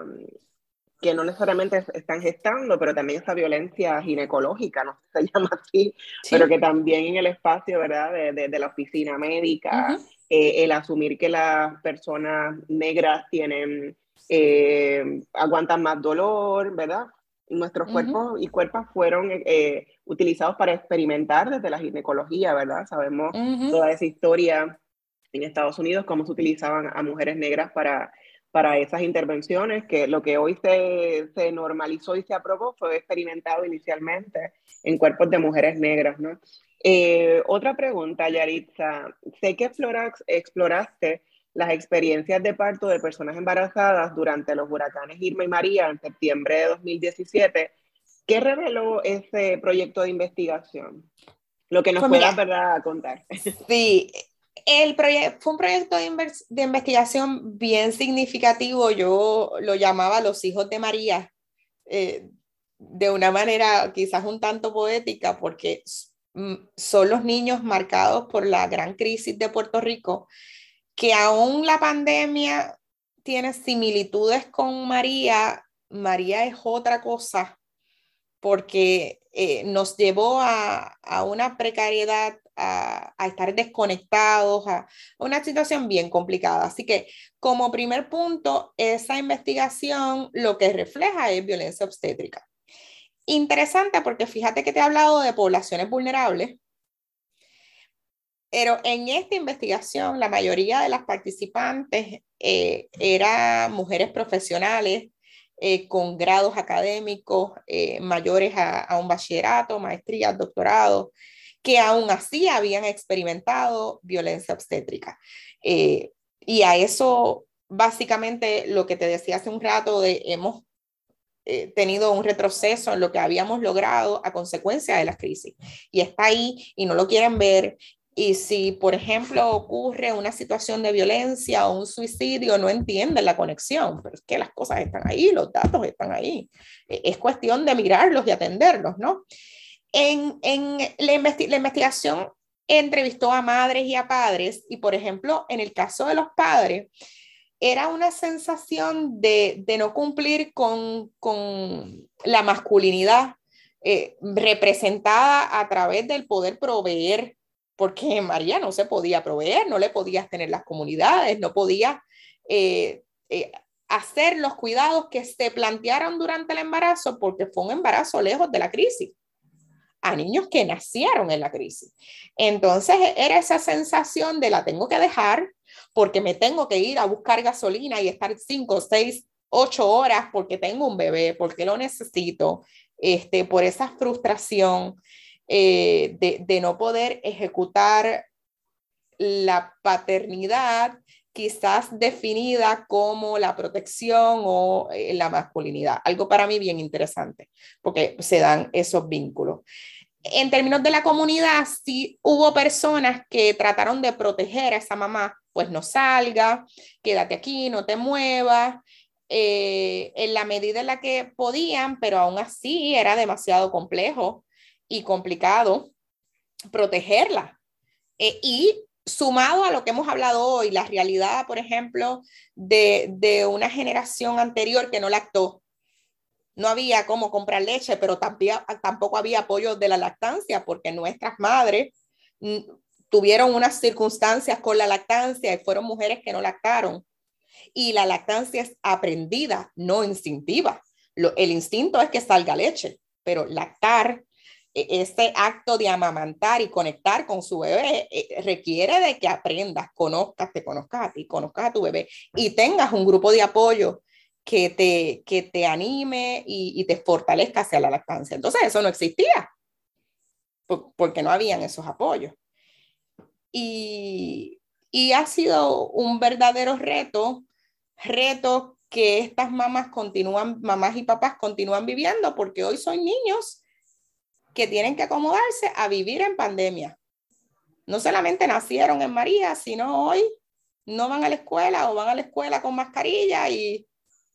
que no necesariamente están gestando, pero también esta violencia ginecológica, no sé [LAUGHS] si se llama así, pero que también en el espacio, ¿verdad?, de, de, la oficina médica, eh, el asumir que las personas negras tienen, eh, aguantan más dolor, ¿verdad? Nuestros cuerpos y cuerpos fueron eh, utilizados para experimentar desde la ginecología, ¿verdad? Sabemos toda esa historia en Estados Unidos, cómo se utilizaban a mujeres negras para para esas intervenciones, que lo que hoy se, se, normalizó y se aprobó fue experimentado inicialmente en cuerpos de mujeres negras, ¿no? Eh, otra pregunta, Yaritza. Sé que exploraste las experiencias de parto de personas embarazadas durante los huracanes Irma y María en septiembre de 2017. ¿Qué reveló ese proyecto de investigación? Lo que nos pues puedas ¿verdad? contar. [LAUGHS] Sí, el fue un proyecto de, investigación bien significativo. Yo lo llamaba Los Hijos de María, eh, de una manera quizás un tanto poética, porque son los niños marcados por la gran crisis de Puerto Rico, que aún la pandemia tiene similitudes con María. María es otra cosa, porque eh, nos llevó a, a una precariedad a, estar desconectados, a, una situación bien complicada. Así que como primer punto, esa investigación lo que refleja es violencia obstétrica. Interesante porque fíjate que te he hablado de poblaciones vulnerables, pero en esta investigación la mayoría de las participantes eh, eran mujeres profesionales eh, con grados académicos eh, mayores a, a, un bachillerato, maestría, doctorado, que aún así habían experimentado violencia obstétrica. Eh, y a eso, básicamente, lo que te decía hace un rato, de hemos eh, tenido un retroceso en lo que habíamos logrado a consecuencia de las crisis. Y está ahí y no lo quieren ver. Y si, por ejemplo, ocurre una situación de violencia o un suicidio, no entienden la conexión, pero es que las cosas están ahí, los datos están ahí. E, es cuestión de mirarlos y atenderlos, ¿no? En, la, investigación entrevistó a madres y a padres y, por ejemplo, en el caso de los padres, era una sensación de, no cumplir con, la masculinidad eh, representada a través del poder proveer, porque María no se podía proveer, no le podías tener las comunidades, no podía eh, eh, hacer los cuidados que se plantearon durante el embarazo, porque fue un embarazo lejos de la crisis a niños que nacieron en la crisis. Entonces era esa sensación de la tengo que dejar porque me tengo que ir a buscar gasolina y estar cinco, seis, ocho horas porque tengo un bebé, porque lo necesito, este, por esa frustración eh, de, de no poder ejecutar la paternidad quizás definida como la protección o eh, la masculinidad. Algo para mí bien interesante, porque se dan esos vínculos. En términos de la comunidad, sí hubo personas que trataron de proteger a esa mamá, pues no salga, quédate aquí, no te muevas, eh, en la medida en la que podían, pero aún así era demasiado complejo y complicado protegerla. Eh, y sumado a lo que hemos hablado hoy, la realidad, por ejemplo, de, una generación anterior que no lactó. No había cómo comprar leche, pero tampoco había apoyo de la lactancia, porque nuestras madres mm, tuvieron unas circunstancias con la lactancia y fueron mujeres que no lactaron. Y la lactancia es aprendida, no instintiva. el instinto es que salga leche, pero lactar este acto de amamantar y conectar con su bebé eh, requiere de que aprendas, conozcas, te conozcas a ti, conozcas a tu bebé y tengas un grupo de apoyo que te, que te anime y, te fortalezca hacia la lactancia. Entonces eso no existía porque no habían esos apoyos. Y, y ha sido un verdadero reto, reto que estas mamás continúan, mamás y papás continúan viviendo porque hoy son niños que tienen que acomodarse a vivir en pandemia. No solamente nacieron en María, sino hoy no van a la escuela o van a la escuela con mascarilla y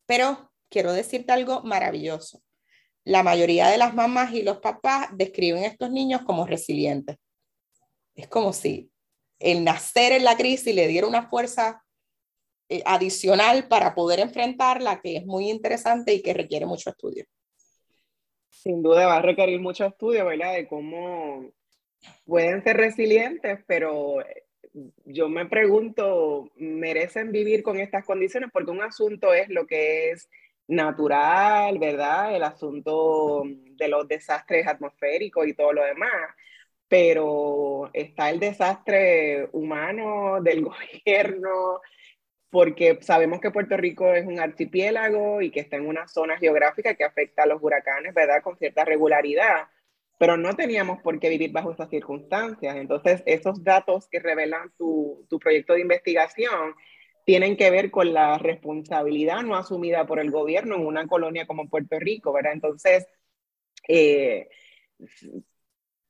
pero quiero decirte algo maravilloso. La mayoría de las mamás y los papás describen a estos niños como resilientes. Es como si el nacer en la crisis le diera una fuerza eh, adicional para poder enfrentarla, que es muy interesante y que requiere mucho estudio sin duda va a requerir mucho estudio, ¿verdad? De cómo pueden ser resilientes, pero eh, yo me pregunto, ¿merecen vivir con estas condiciones? Porque un asunto es lo que es natural, ¿verdad? El asunto de los desastres atmosféricos y todo lo demás, pero está el desastre humano del [LAUGHS] gobierno, porque sabemos que Puerto Rico es un archipiélago y que está en una zona geográfica que afecta a los huracanes, ¿verdad? Con cierta regularidad, pero no teníamos por qué vivir bajo esas circunstancias. Entonces, esos datos que revelan tu, tu proyecto de investigación tienen que ver con la responsabilidad no asumida por el gobierno en una colonia como Puerto Rico, ¿verdad? Entonces, eh,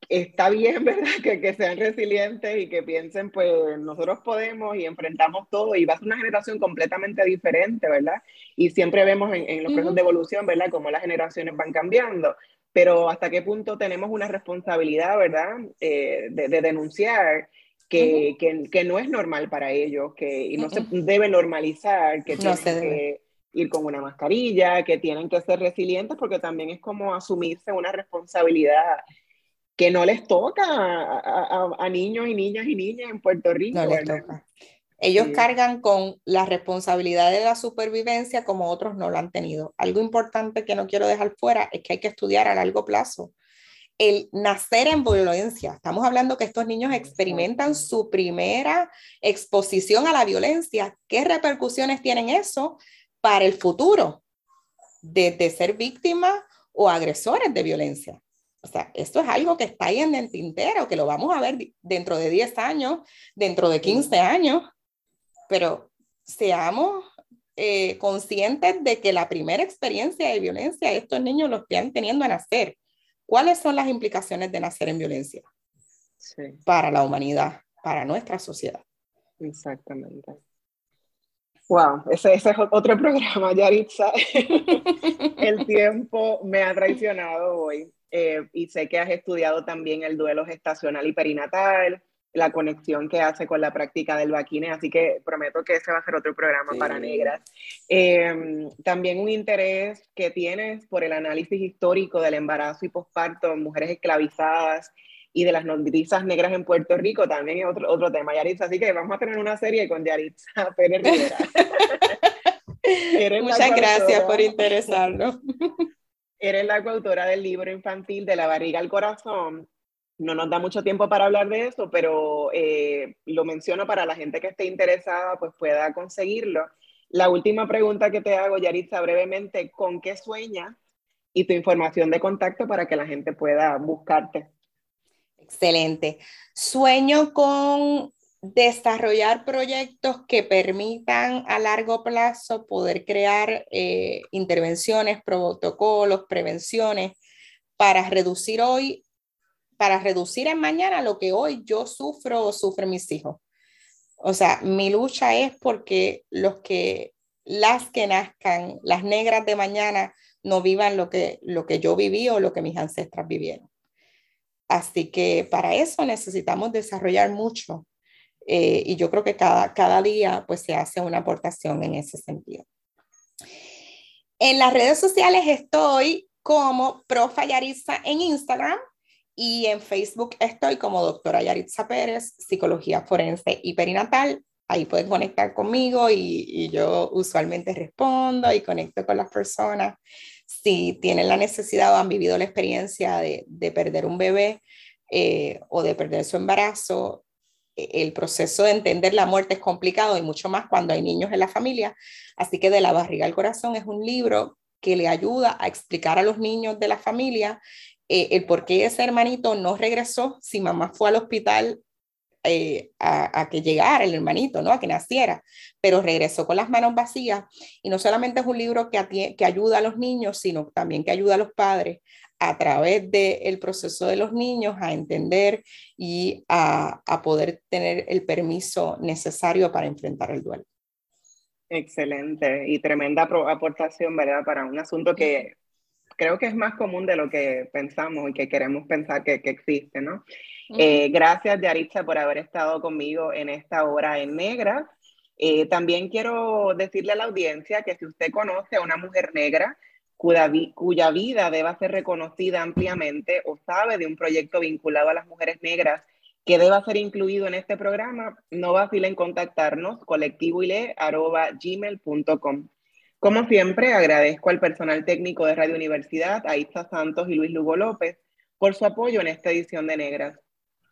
está bien, [LAUGHS] ¿verdad? Que, que, sean resilientes y que piensen, pues nosotros podemos y enfrentamos todo y va a ser una generación completamente diferente, ¿verdad? Y siempre vemos en, en los procesos de evolución, ¿verdad? Cómo las generaciones van cambiando, pero hasta qué punto tenemos una responsabilidad, ¿verdad? Eh, de, de, denunciar. Que, que, que, no es normal para ellos, que y no se debe normalizar, que tienen que ir con una mascarilla, que tienen que ser resilientes, porque también es como asumirse una responsabilidad que no les toca a, niños y niñas y niñas en Puerto Rico. Ellos cargan con la responsabilidad de la supervivencia como otros no lo han tenido. Algo importante que no quiero dejar fuera es que hay que estudiar a largo plazo. El nacer en violencia. Estamos hablando que estos niños experimentan su primera exposición a la violencia. ¿Qué repercusiones tienen eso para el futuro? De, de ser víctimas o agresores de violencia. O sea, esto es algo que está ahí en el tintero, que lo vamos a ver dentro de 10 años, dentro de 15 años, pero seamos eh, conscientes de que la primera experiencia de violencia estos niños los están teniendo a nacer. ¿Cuáles son las implicaciones de nacer en violencia para la humanidad, para nuestra sociedad? Exactamente. Wow, ese, ese, es otro [LAUGHS] programa, Yaritza. [LAUGHS] El tiempo me ha traicionado hoy. Eh, y sé que has estudiado también el duelo gestacional y perinatal, la conexión que hace con la práctica del vaquine, así que prometo que ese va a ser otro programa para negras. Em, también un interés que tienes por el análisis histórico del embarazo y posparto en mujeres esclavizadas y de las nodrizas negras en Puerto Rico, también es otro, otro tema, Yaritza, así que vamos a tener una serie con Yaritza [LAUGHS] Pérez Rivera. [LAUGHS] Muchas gracias por interesarnos. [LAUGHS] Eres la coautora del libro infantil De la barriga al corazón, no nos da mucho tiempo para hablar de eso, pero eh, lo menciono para la gente que esté interesada, pues pueda conseguirlo. La última pregunta que te hago, Yaritza, brevemente, ¿con qué sueñas? Y tu información de contacto para que la gente pueda buscarte. Excelente. Sueño con desarrollar proyectos que permitan a largo plazo poder crear eh, intervenciones, protocolos, prevenciones para reducir hoy para reducir en mañana lo que hoy yo sufro o sufren mis hijos. O sea, mi lucha es porque los que, las que nazcan, las negras de mañana, no vivan lo que, lo que yo viví o lo que mis ancestras vivieron. Así que para eso necesitamos desarrollar mucho. Eh, y yo creo que cada, cada día pues se hace una aportación en ese sentido. En las redes sociales estoy como Profa Yarisa en Instagram y en Facebook estoy como doctora Yaritza Pérez, psicología forense y perinatal. Ahí pueden conectar conmigo y, yo usualmente respondo y conecto con las personas. Si tienen la necesidad o han vivido la experiencia de, perder un bebé eh, o de perder su embarazo, e, el proceso de entender la muerte es complicado y mucho más cuando hay niños en la familia. Así que De la barriga al corazón es un libro que le ayuda a explicar a los niños de la familia eh, el por qué ese hermanito no regresó si mamá fue al hospital eh, a, que llegara el hermanito, ¿no? A que naciera, pero regresó con las manos vacías. Y no solamente es un libro que, que ayuda a los niños, sino también que ayuda a los padres a través del proceso de los niños a entender y a, a poder tener el permiso necesario para enfrentar el duelo. Excelente y tremenda aportación, ¿verdad? Para un asunto que creo que es más común de lo que pensamos y que queremos pensar que, que existe, ¿no? Eh, gracias, Yaritza, por haber estado conmigo en esta hora en negra. Eh, también quiero decirle a la audiencia que si usted conoce a una mujer negra cuya, cuya vida deba ser reconocida ampliamente o sabe de un proyecto vinculado a las mujeres negras que deba ser incluido en este programa, no vacile en contactarnos colectivoile.gmail.com. Como siempre, agradezco al personal técnico de Radio Universidad, a Santos y Luis Lugo López, por su apoyo en esta edición de Negras.